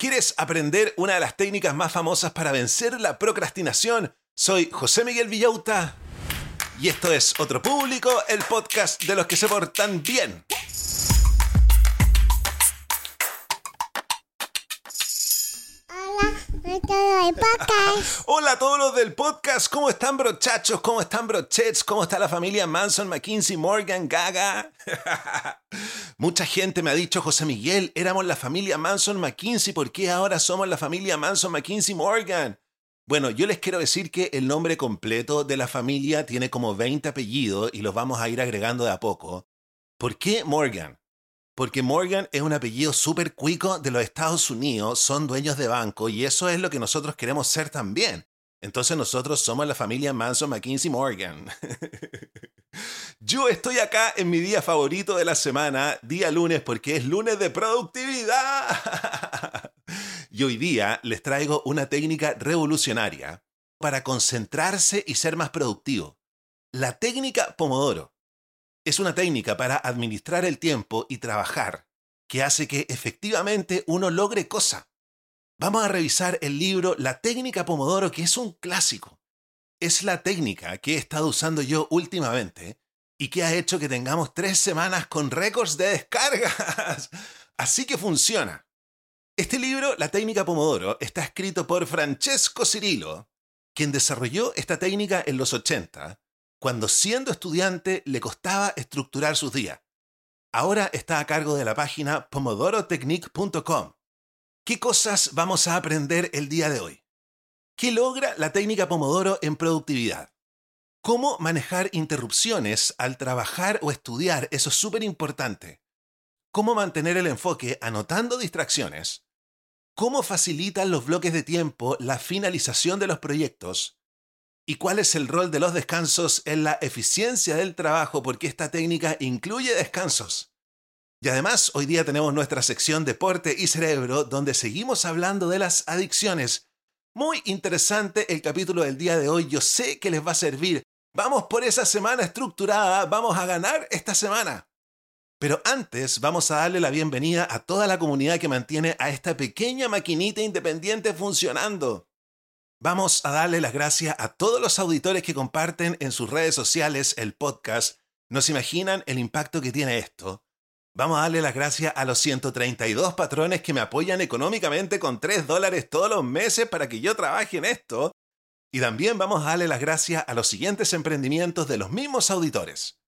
¿Quieres aprender una de las técnicas más famosas para vencer la procrastinación? Soy José Miguel Villauta y esto es Otro Público, el podcast de los que se portan bien. Hola a todos los del podcast, ¿cómo están brochachos? ¿Cómo están brochets? ¿Cómo está la familia Manson, McKinsey, Morgan, Gaga? Mucha gente me ha dicho, José Miguel, éramos la familia Manson McKinsey, ¿por qué ahora somos la familia Manson McKinsey Morgan? Bueno, yo les quiero decir que el nombre completo de la familia tiene como 20 apellidos y los vamos a ir agregando de a poco. ¿Por qué Morgan? Porque Morgan es un apellido súper cuico de los Estados Unidos, son dueños de banco y eso es lo que nosotros queremos ser también. Entonces nosotros somos la familia Manson McKinsey Morgan. Yo estoy acá en mi día favorito de la semana, día lunes, porque es lunes de productividad. y hoy día les traigo una técnica revolucionaria para concentrarse y ser más productivo. La técnica Pomodoro. Es una técnica para administrar el tiempo y trabajar que hace que efectivamente uno logre cosa. Vamos a revisar el libro La técnica Pomodoro, que es un clásico. Es la técnica que he estado usando yo últimamente y que ha hecho que tengamos tres semanas con récords de descargas. Así que funciona. Este libro, La técnica Pomodoro, está escrito por Francesco Cirillo, quien desarrolló esta técnica en los 80, cuando siendo estudiante le costaba estructurar sus días. Ahora está a cargo de la página pomodorotechnique.com. ¿Qué cosas vamos a aprender el día de hoy? ¿Qué logra la técnica Pomodoro en productividad? Cómo manejar interrupciones al trabajar o estudiar, eso es súper importante. Cómo mantener el enfoque anotando distracciones. Cómo facilitan los bloques de tiempo la finalización de los proyectos. Y cuál es el rol de los descansos en la eficiencia del trabajo, porque esta técnica incluye descansos. Y además, hoy día tenemos nuestra sección Deporte y Cerebro, donde seguimos hablando de las adicciones. Muy interesante el capítulo del día de hoy, yo sé que les va a servir Vamos por esa semana estructurada, vamos a ganar esta semana. Pero antes vamos a darle la bienvenida a toda la comunidad que mantiene a esta pequeña maquinita independiente funcionando. Vamos a darle las gracias a todos los auditores que comparten en sus redes sociales el podcast. ¿No se imaginan el impacto que tiene esto? Vamos a darle las gracias a los 132 patrones que me apoyan económicamente con 3 dólares todos los meses para que yo trabaje en esto. Y también vamos a darle las gracias a los siguientes emprendimientos de los mismos auditores.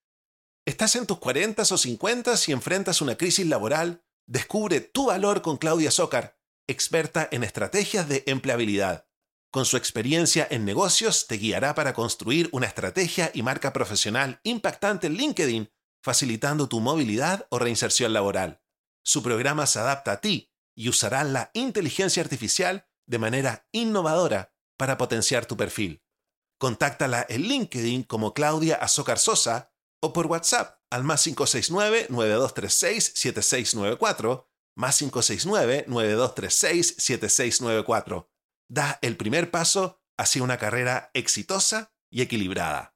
¿Estás en tus 40 o 50 y enfrentas una crisis laboral? Descubre tu valor con Claudia Zócar, experta en estrategias de empleabilidad. Con su experiencia en negocios te guiará para construir una estrategia y marca profesional impactante en LinkedIn, facilitando tu movilidad o reinserción laboral. Su programa se adapta a ti y usará la inteligencia artificial de manera innovadora para potenciar tu perfil. Contáctala en LinkedIn como Claudia Azócar Sosa o por WhatsApp al más 569-9236-7694, más 569-9236-7694. Da el primer paso hacia una carrera exitosa y equilibrada.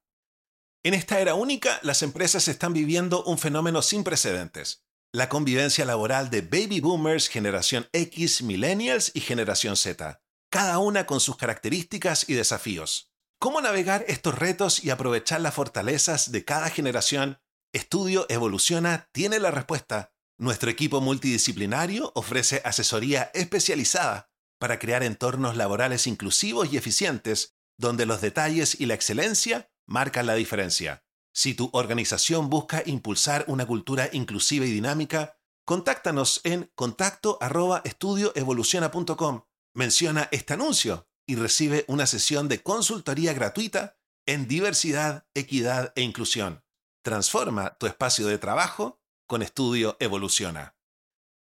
En esta era única, las empresas están viviendo un fenómeno sin precedentes. La convivencia laboral de baby boomers, generación X, millennials y generación Z cada una con sus características y desafíos. ¿Cómo navegar estos retos y aprovechar las fortalezas de cada generación? Estudio Evoluciona tiene la respuesta. Nuestro equipo multidisciplinario ofrece asesoría especializada para crear entornos laborales inclusivos y eficientes, donde los detalles y la excelencia marcan la diferencia. Si tu organización busca impulsar una cultura inclusiva y dinámica, contáctanos en contacto@estudioevoluciona.com Menciona este anuncio y recibe una sesión de consultoría gratuita en diversidad, equidad e inclusión. Transforma tu espacio de trabajo con Estudio Evoluciona.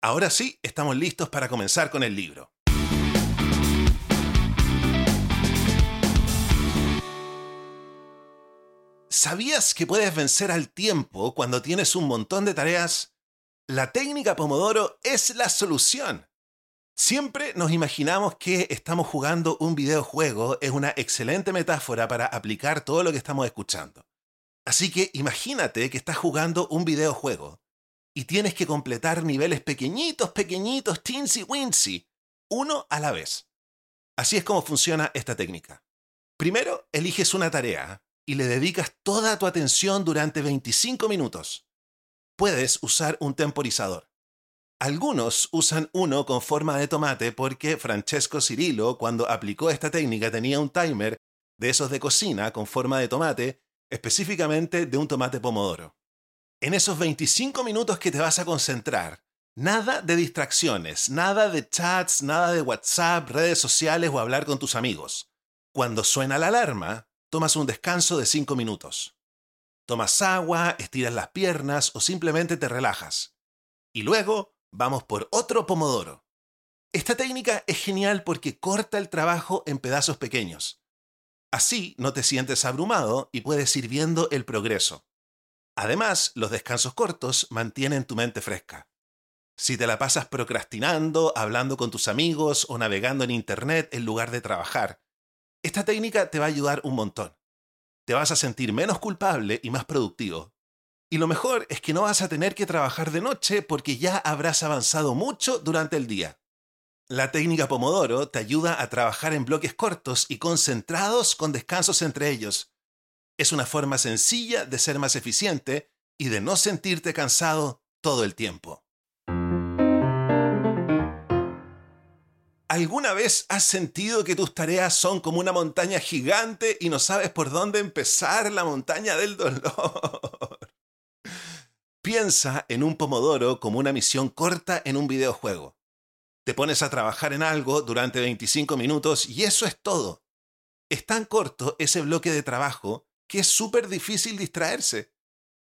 Ahora sí, estamos listos para comenzar con el libro. ¿Sabías que puedes vencer al tiempo cuando tienes un montón de tareas? La técnica Pomodoro es la solución. Siempre nos imaginamos que estamos jugando un videojuego, es una excelente metáfora para aplicar todo lo que estamos escuchando. Así que imagínate que estás jugando un videojuego y tienes que completar niveles pequeñitos, pequeñitos, teensy wincy. uno a la vez. Así es como funciona esta técnica. Primero, eliges una tarea y le dedicas toda tu atención durante 25 minutos. Puedes usar un temporizador. Algunos usan uno con forma de tomate porque Francesco Cirillo, cuando aplicó esta técnica, tenía un timer de esos de cocina con forma de tomate, específicamente de un tomate pomodoro. En esos 25 minutos que te vas a concentrar, nada de distracciones, nada de chats, nada de WhatsApp, redes sociales o hablar con tus amigos. Cuando suena la alarma, tomas un descanso de 5 minutos. Tomas agua, estiras las piernas o simplemente te relajas. Y luego vamos por otro pomodoro. Esta técnica es genial porque corta el trabajo en pedazos pequeños. Así no te sientes abrumado y puedes ir viendo el progreso. Además, los descansos cortos mantienen tu mente fresca. Si te la pasas procrastinando, hablando con tus amigos o navegando en Internet en lugar de trabajar, esta técnica te va a ayudar un montón. Te vas a sentir menos culpable y más productivo. Y lo mejor es que no vas a tener que trabajar de noche porque ya habrás avanzado mucho durante el día. La técnica Pomodoro te ayuda a trabajar en bloques cortos y concentrados con descansos entre ellos. Es una forma sencilla de ser más eficiente y de no sentirte cansado todo el tiempo. ¿Alguna vez has sentido que tus tareas son como una montaña gigante y no sabes por dónde empezar la montaña del dolor? Piensa en un pomodoro como una misión corta en un videojuego. Te pones a trabajar en algo durante 25 minutos y eso es todo. Es tan corto ese bloque de trabajo que es súper difícil distraerse.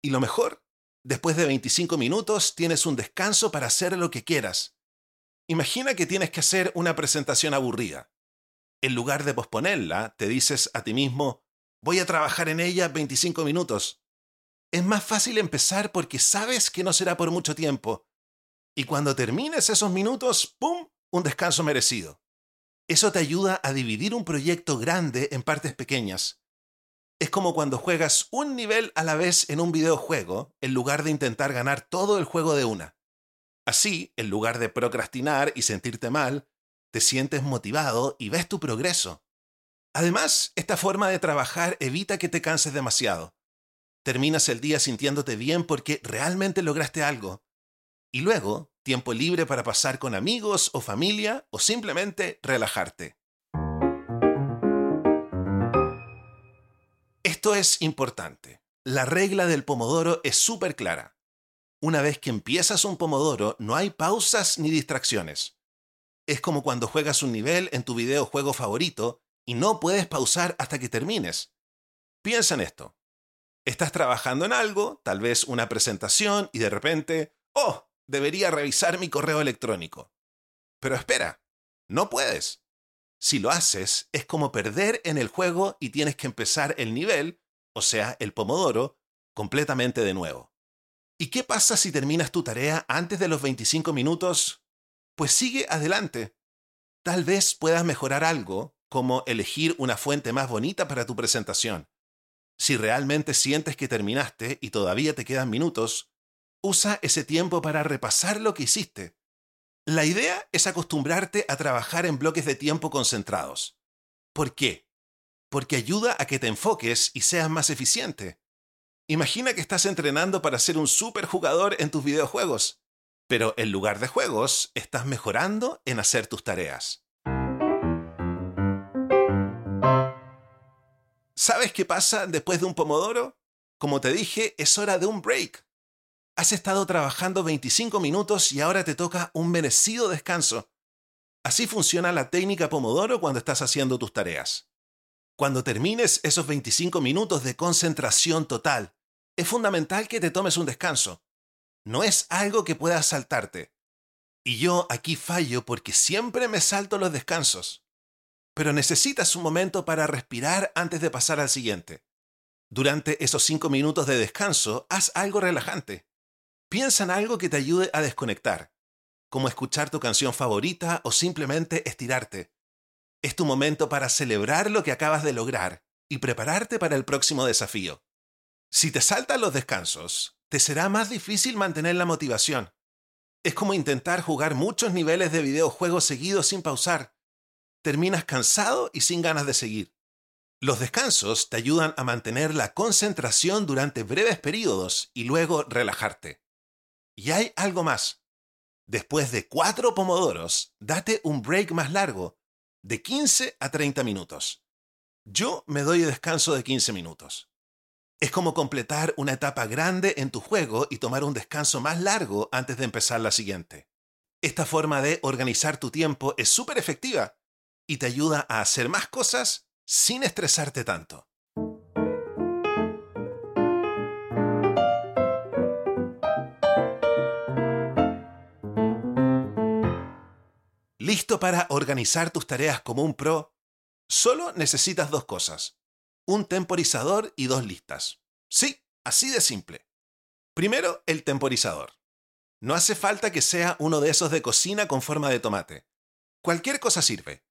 Y lo mejor, después de 25 minutos tienes un descanso para hacer lo que quieras Imagina que tienes que hacer una presentación aburrida. En lugar de posponerla, te dices a ti mismo, voy a trabajar en ella 25 minutos. Es más fácil empezar porque sabes que no será por mucho tiempo. Y cuando termines esos minutos, ¡pum!, un descanso merecido. Eso te ayuda a dividir un proyecto grande en partes pequeñas. Es como cuando juegas un nivel a la vez en un videojuego, en lugar de intentar ganar todo el juego de una. Así, en lugar de procrastinar y sentirte mal, te sientes motivado y ves tu progreso. Además, esta forma de trabajar evita que te canses demasiado. Terminas el día sintiéndote bien porque realmente lograste algo. Y luego, tiempo libre para pasar con amigos o familia o simplemente relajarte. Esto es importante. La regla del pomodoro es súper clara. Una vez que empiezas un pomodoro, no hay pausas ni distracciones. Es como cuando juegas un nivel en tu videojuego favorito y no puedes pausar hasta que termines. Piensa en esto. Estás trabajando en algo, tal vez una presentación, y de repente, oh, debería revisar mi correo electrónico. Pero espera, no puedes. Si lo haces, es como perder en el juego y tienes que empezar el nivel, o sea, el pomodoro, completamente de nuevo. ¿Y qué pasa si terminas tu tarea antes de los 25 minutos? Pues sigue adelante. Tal vez puedas mejorar algo, como elegir una fuente más bonita para tu presentación. Si realmente sientes que terminaste y todavía te quedan minutos, usa ese tiempo para repasar lo que hiciste. La idea es acostumbrarte a trabajar en bloques de tiempo concentrados. ¿Por qué? Porque ayuda a que te enfoques y seas más eficiente. Imagina que estás entrenando para ser un superjugador en tus videojuegos, pero en lugar de juegos, estás mejorando en hacer tus tareas. ¿Sabes qué pasa después de un pomodoro? Como te dije, es hora de un break. Has estado trabajando 25 minutos y ahora te toca un merecido descanso. Así funciona la técnica pomodoro cuando estás haciendo tus tareas. Cuando termines esos 25 minutos de concentración total, es fundamental que te tomes un descanso. No es algo que puedas saltarte. Y yo aquí fallo porque siempre me salto los descansos. Pero necesitas un momento para respirar antes de pasar al siguiente. Durante esos 5 minutos de descanso, haz algo relajante. Piensa en algo que te ayude a desconectar, como escuchar tu canción favorita o simplemente estirarte. Es tu momento para celebrar lo que acabas de lograr y prepararte para el próximo desafío. Si te saltan los descansos, te será más difícil mantener la motivación. Es como intentar jugar muchos niveles de videojuegos seguidos sin pausar. Terminas cansado y sin ganas de seguir. Los descansos te ayudan a mantener la concentración durante breves periodos y luego relajarte. Y hay algo más. Después de cuatro pomodoros, date un break más largo, de 15 a 30 minutos. Yo me doy descanso de 15 minutos. Es como completar una etapa grande en tu juego y tomar un descanso más largo antes de empezar la siguiente. Esta forma de organizar tu tiempo es súper efectiva y te ayuda a hacer más cosas sin estresarte tanto. ¿Listo para organizar tus tareas como un pro? Solo necesitas dos cosas. Un temporizador y dos listas. Sí, así de simple. Primero, el temporizador. No hace falta que sea uno de esos de cocina con forma de tomate. Cualquier cosa sirve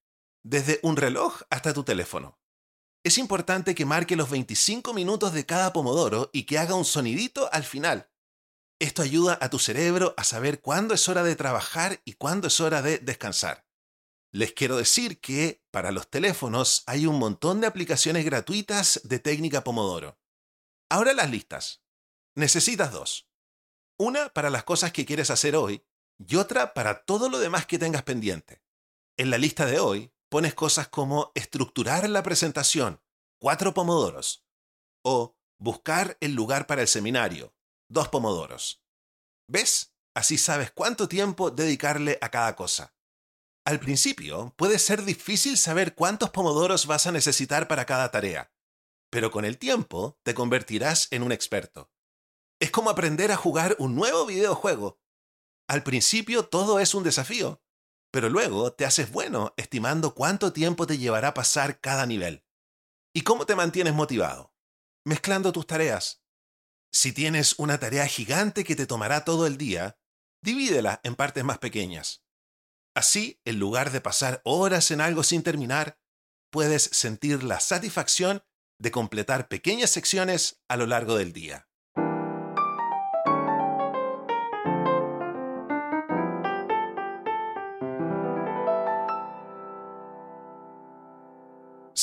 desde un reloj hasta tu teléfono. Es importante que marque los 25 minutos de cada pomodoro y que haga un sonidito al final. Esto ayuda a tu cerebro a saber cuándo es hora de trabajar y cuándo es hora de descansar. Les quiero decir que para los teléfonos hay un montón de aplicaciones gratuitas de técnica Pomodoro. Ahora las listas. Necesitas dos. Una para las cosas que quieres hacer hoy y otra para todo lo demás que tengas pendiente. En la lista de hoy pones cosas como estructurar la presentación, cuatro pomodoros, o buscar el lugar para el seminario, dos pomodoros. ¿Ves? Así sabes cuánto tiempo dedicarle a cada cosa. Al principio puede ser difícil saber cuántos pomodoros vas a necesitar para cada tarea, pero con el tiempo te convertirás en un experto. Es como aprender a jugar un nuevo videojuego. Al principio todo es un desafío, pero luego te haces bueno estimando cuánto tiempo te llevará pasar cada nivel. ¿Y cómo te mantienes motivado? Mezclando tus tareas. Si tienes una tarea gigante que te tomará todo el día, divídela en partes más pequeñas. Así, en lugar de pasar horas en algo sin terminar, puedes sentir la satisfacción de completar pequeñas secciones a lo largo del día.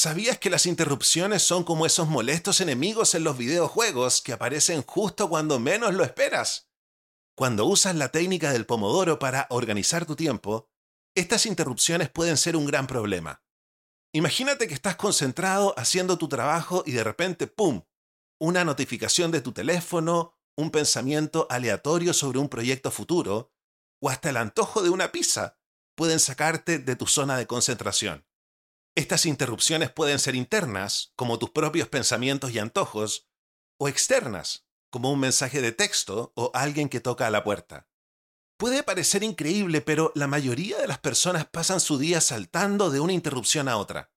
¿Sabías que las interrupciones son como esos molestos enemigos en los videojuegos que aparecen justo cuando menos lo esperas? Cuando usas la técnica del pomodoro para organizar tu tiempo, estas interrupciones pueden ser un gran problema. Imagínate que estás concentrado haciendo tu trabajo y de repente, ¡pum!, una notificación de tu teléfono, un pensamiento aleatorio sobre un proyecto futuro, o hasta el antojo de una pizza pueden sacarte de tu zona de concentración. Estas interrupciones pueden ser internas, como tus propios pensamientos y antojos, o externas, como un mensaje de texto o alguien que toca a la puerta. Puede parecer increíble, pero la mayoría de las personas pasan su día saltando de una interrupción a otra.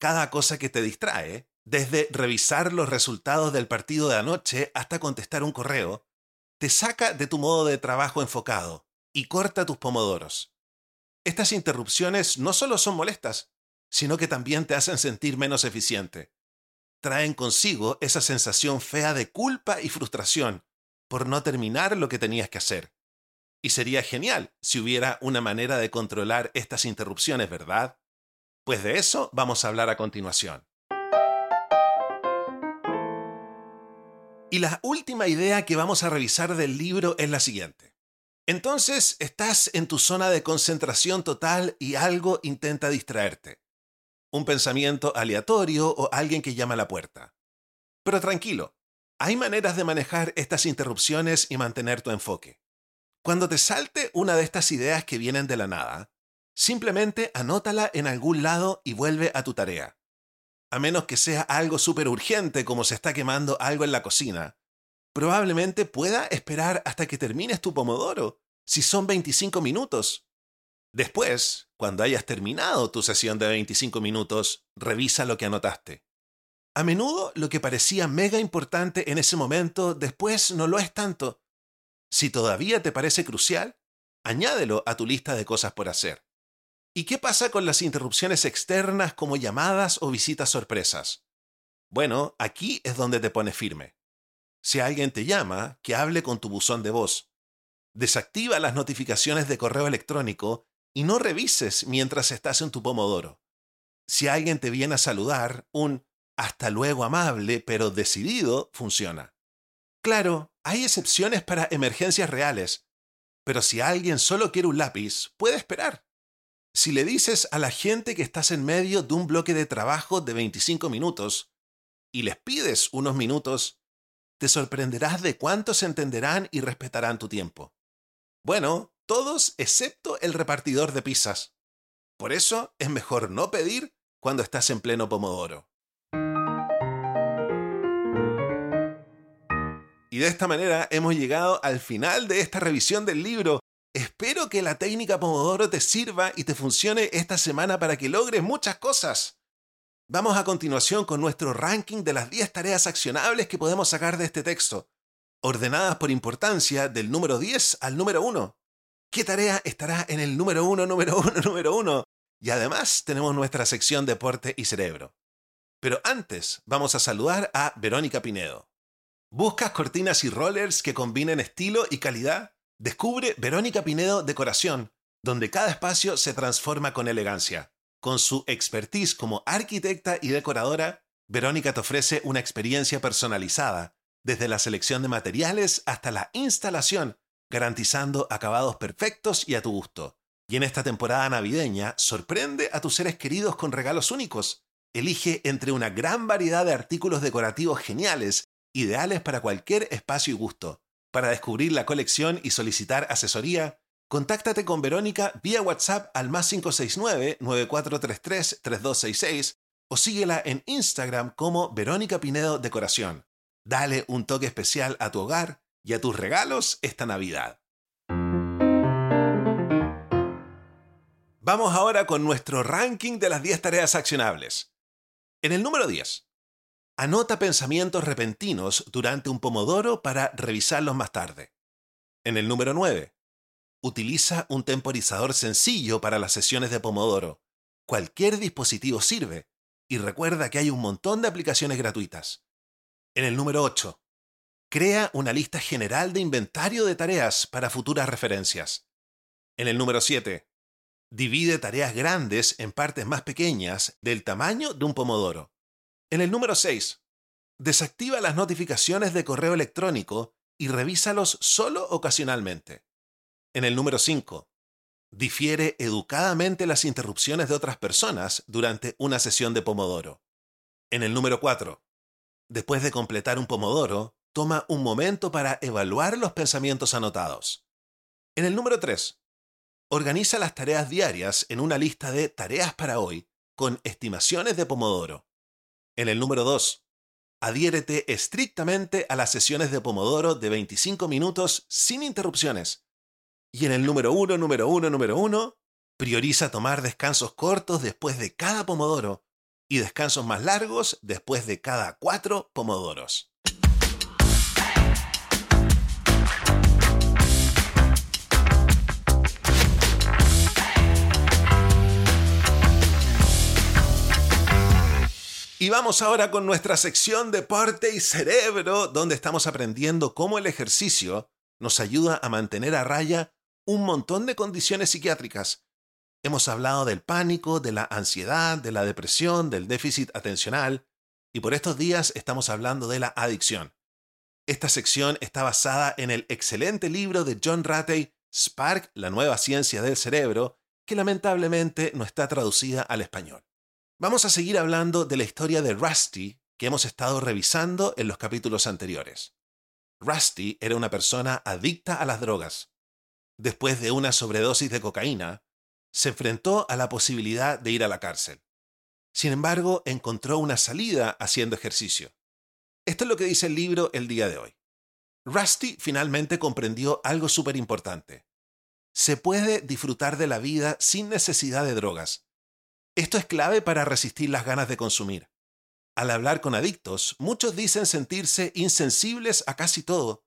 Cada cosa que te distrae, desde revisar los resultados del partido de anoche hasta contestar un correo, te saca de tu modo de trabajo enfocado y corta tus pomodoros. Estas interrupciones no solo son molestas, sino que también te hacen sentir menos eficiente. Traen consigo esa sensación fea de culpa y frustración por no terminar lo que tenías que hacer. Y sería genial si hubiera una manera de controlar estas interrupciones, ¿verdad? Pues de eso vamos a hablar a continuación. Y la última idea que vamos a revisar del libro es la siguiente. Entonces estás en tu zona de concentración total y algo intenta distraerte un pensamiento aleatorio o alguien que llama a la puerta. Pero tranquilo, hay maneras de manejar estas interrupciones y mantener tu enfoque. Cuando te salte una de estas ideas que vienen de la nada, simplemente anótala en algún lado y vuelve a tu tarea. A menos que sea algo súper urgente como se está quemando algo en la cocina, probablemente pueda esperar hasta que termines tu pomodoro, si son 25 minutos. Después, cuando hayas terminado tu sesión de 25 minutos, revisa lo que anotaste. A menudo lo que parecía mega importante en ese momento después no lo es tanto. Si todavía te parece crucial, añádelo a tu lista de cosas por hacer. ¿Y qué pasa con las interrupciones externas como llamadas o visitas sorpresas? Bueno, aquí es donde te pones firme. Si alguien te llama, que hable con tu buzón de voz. Desactiva las notificaciones de correo electrónico y no revises mientras estás en tu pomodoro. Si alguien te viene a saludar, un hasta luego amable pero decidido funciona. Claro, hay excepciones para emergencias reales, pero si alguien solo quiere un lápiz, puede esperar. Si le dices a la gente que estás en medio de un bloque de trabajo de 25 minutos y les pides unos minutos, te sorprenderás de cuántos entenderán y respetarán tu tiempo. Bueno, todos excepto el repartidor de pizzas. Por eso es mejor no pedir cuando estás en pleno pomodoro. Y de esta manera hemos llegado al final de esta revisión del libro. Espero que la técnica Pomodoro te sirva y te funcione esta semana para que logres muchas cosas. Vamos a continuación con nuestro ranking de las 10 tareas accionables que podemos sacar de este texto, ordenadas por importancia del número 10 al número 1. ¿Qué tarea estará en el número 1, número 1, número 1? Y además tenemos nuestra sección Deporte y Cerebro. Pero antes vamos a saludar a Verónica Pinedo. ¿Buscas cortinas y rollers que combinen estilo y calidad? Descubre Verónica Pinedo Decoración, donde cada espacio se transforma con elegancia. Con su expertise como arquitecta y decoradora, Verónica te ofrece una experiencia personalizada, desde la selección de materiales hasta la instalación, garantizando acabados perfectos y a tu gusto. Y en esta temporada navideña, sorprende a tus seres queridos con regalos únicos. Elige entre una gran variedad de artículos decorativos geniales, ideales para cualquier espacio y gusto. Para descubrir la colección y solicitar asesoría, Contáctate con Verónica vía WhatsApp al más 569-9433-3266 o síguela en Instagram como Verónica Pinedo Decoración. Dale un toque especial a tu hogar y a tus regalos esta Navidad. Vamos ahora con nuestro ranking de las 10 tareas accionables. En el número 10, anota pensamientos repentinos durante un pomodoro para revisarlos más tarde. En el número 9, Utiliza un temporizador sencillo para las sesiones de Pomodoro. Cualquier dispositivo sirve. Y recuerda que hay un montón de aplicaciones gratuitas. En el número 8. Crea una lista general de inventario de tareas para futuras referencias. En el número 7. Divide tareas grandes en partes más pequeñas del tamaño de un pomodoro. En el número 6. Desactiva las notificaciones de correo electrónico y revísalos solo ocasionalmente. En el número 5, difiere educadamente las interrupciones de otras personas durante una sesión de pomodoro. En el número 4, después de completar un pomodoro, toma un momento para evaluar los pensamientos anotados. En el número 3, organiza las tareas diarias en una lista de tareas para hoy con estimaciones de pomodoro. En el número 2, adhiérete estrictamente a las sesiones de pomodoro de 25 minutos sin interrupciones y en el número uno, número uno, número uno, prioriza tomar descansos cortos después de cada pomodoro y descansos más largos después de cada cuatro pomodoros. Y vamos ahora con nuestra sección Deporte y Cerebro, donde estamos aprendiendo cómo el ejercicio nos ayuda a mantener a raya un montón de condiciones psiquiátricas. Hemos hablado del pánico, de la ansiedad, de la depresión, del déficit atencional, y por estos días estamos hablando de la adicción. Esta sección está basada en el excelente libro de John Ratey, Spark, la nueva ciencia del cerebro, que lamentablemente no está traducida al español. Vamos a seguir hablando de la historia de Rusty que hemos estado revisando en los capítulos anteriores. Rusty era una persona adicta a las drogas después de una sobredosis de cocaína, se enfrentó a la posibilidad de ir a la cárcel. Sin embargo, encontró una salida haciendo ejercicio. Esto es lo que dice el libro el día de hoy. Rusty finalmente comprendió algo súper importante. Se puede disfrutar de la vida sin necesidad de drogas. Esto es clave para resistir las ganas de consumir. Al hablar con adictos, muchos dicen sentirse insensibles a casi todo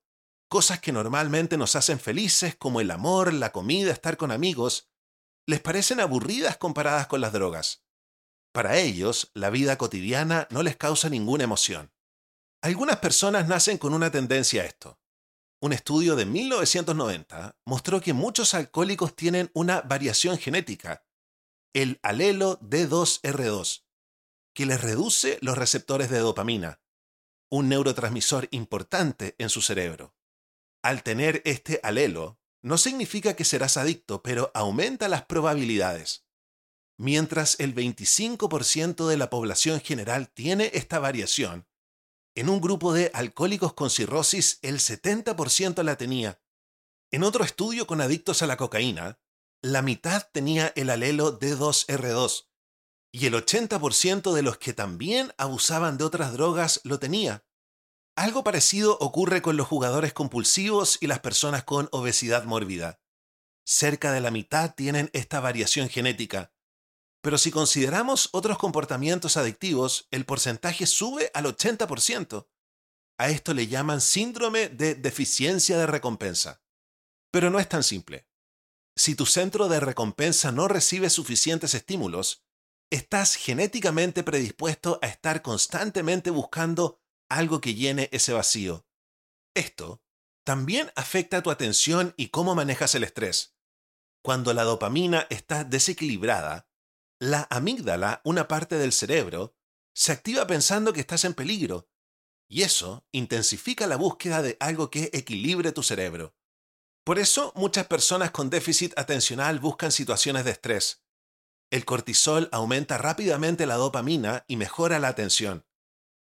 cosas que normalmente nos hacen felices como el amor, la comida, estar con amigos, les parecen aburridas comparadas con las drogas. Para ellos, la vida cotidiana no les causa ninguna emoción. Algunas personas nacen con una tendencia a esto. un estudio de 1990 mostró que muchos alcohólicos tienen una variación genética, el alelo D2R2, que les reduce los receptores de dopamina, un neurotransmisor importante en su cerebro. Al tener este alelo, no significa que serás adicto, pero aumenta las probabilidades. Mientras el 25% de la población general tiene esta variación, en un grupo de alcohólicos con cirrosis el 70% la tenía. En otro estudio con adictos a la cocaína, la mitad tenía el alelo D2R2 y el 80% de los que también abusaban de otras drogas lo tenía. Algo parecido ocurre con los jugadores compulsivos y las personas con obesidad mórbida. Cerca de la mitad tienen esta variación genética, pero si consideramos otros comportamientos adictivos, el porcentaje sube al 80%. A esto le llaman síndrome de deficiencia de recompensa. Pero no es tan simple. Si tu centro de recompensa no recibe suficientes estímulos, estás genéticamente predispuesto a estar constantemente buscando algo que llene ese vacío. Esto también afecta tu atención y cómo manejas el estrés. Cuando la dopamina está desequilibrada, la amígdala, una parte del cerebro, se activa pensando que estás en peligro, y eso intensifica la búsqueda de algo que equilibre tu cerebro. Por eso muchas personas con déficit atencional buscan situaciones de estrés. El cortisol aumenta rápidamente la dopamina y mejora la atención.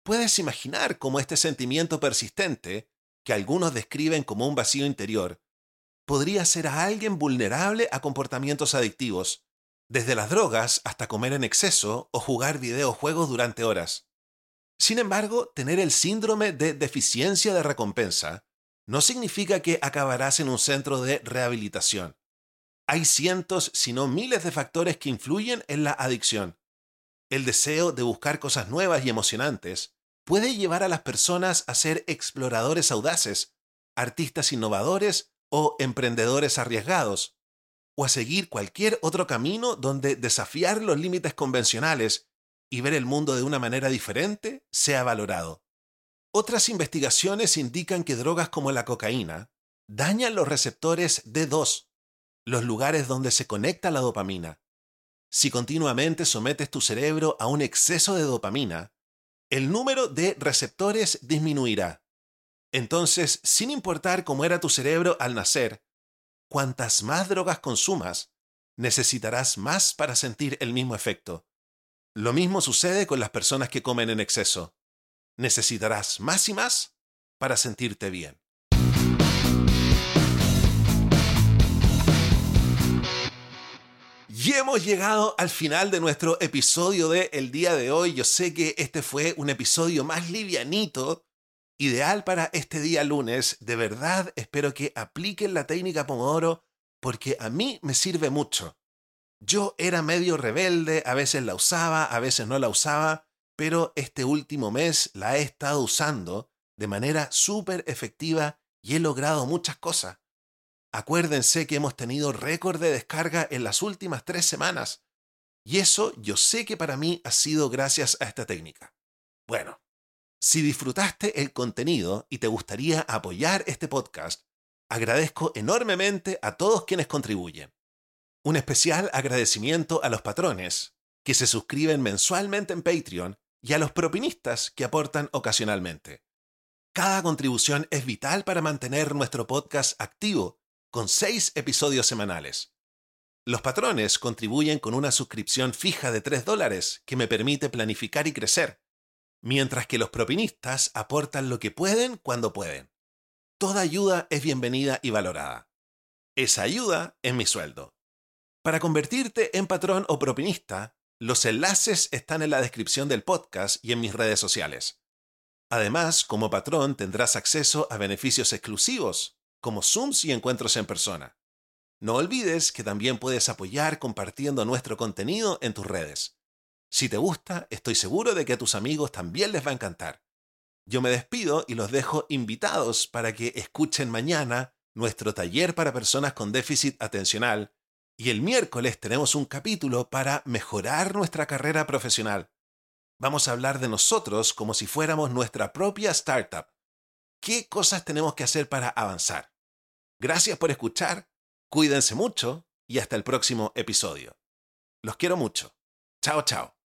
Puedes imaginar cómo este sentimiento persistente, que algunos describen como un vacío interior, podría ser a alguien vulnerable a comportamientos adictivos, desde las drogas hasta comer en exceso o jugar videojuegos durante horas. Sin embargo, tener el síndrome de deficiencia de recompensa no significa que acabarás en un centro de rehabilitación. Hay cientos, si no miles de factores que influyen en la adicción. El deseo de buscar cosas nuevas y emocionantes puede llevar a las personas a ser exploradores audaces, artistas innovadores o emprendedores arriesgados, o a seguir cualquier otro camino donde desafiar los límites convencionales y ver el mundo de una manera diferente sea valorado. Otras investigaciones indican que drogas como la cocaína dañan los receptores D2, los lugares donde se conecta la dopamina. Si continuamente sometes tu cerebro a un exceso de dopamina, el número de receptores disminuirá. Entonces, sin importar cómo era tu cerebro al nacer, cuantas más drogas consumas, necesitarás más para sentir el mismo efecto. Lo mismo sucede con las personas que comen en exceso. Necesitarás más y más para sentirte bien. Y hemos llegado al final de nuestro episodio de el día de hoy. Yo sé que este fue un episodio más livianito, ideal para este día lunes. De verdad espero que apliquen la técnica Pomodoro porque a mí me sirve mucho. Yo era medio rebelde, a veces la usaba, a veces no la usaba, pero este último mes la he estado usando de manera súper efectiva y he logrado muchas cosas. Acuérdense que hemos tenido récord de descarga en las últimas tres semanas. Y eso yo sé que para mí ha sido gracias a esta técnica. Bueno, si disfrutaste el contenido y te gustaría apoyar este podcast, agradezco enormemente a todos quienes contribuyen. Un especial agradecimiento a los patrones, que se suscriben mensualmente en Patreon, y a los propinistas que aportan ocasionalmente. Cada contribución es vital para mantener nuestro podcast activo, con seis episodios semanales. Los patrones contribuyen con una suscripción fija de 3 dólares que me permite planificar y crecer mientras que los propinistas aportan lo que pueden cuando pueden. Toda ayuda es bienvenida y valorada. Esa ayuda es mi sueldo. Para convertirte en patrón o propinista, los enlaces están en la descripción del podcast y en mis redes sociales. Además, como patrón tendrás acceso a beneficios exclusivos, como Zooms y encuentros en persona. No olvides que también puedes apoyar compartiendo nuestro contenido en tus redes. Si te gusta, estoy seguro de que a tus amigos también les va a encantar. Yo me despido y los dejo invitados para que escuchen mañana nuestro taller para personas con déficit atencional y el miércoles tenemos un capítulo para mejorar nuestra carrera profesional. Vamos a hablar de nosotros como si fuéramos nuestra propia startup. qué cosas tenemos que hacer para avanzar. Gracias por escuchar, cuídense mucho y hasta el próximo episodio. Los quiero mucho. Chao, chao.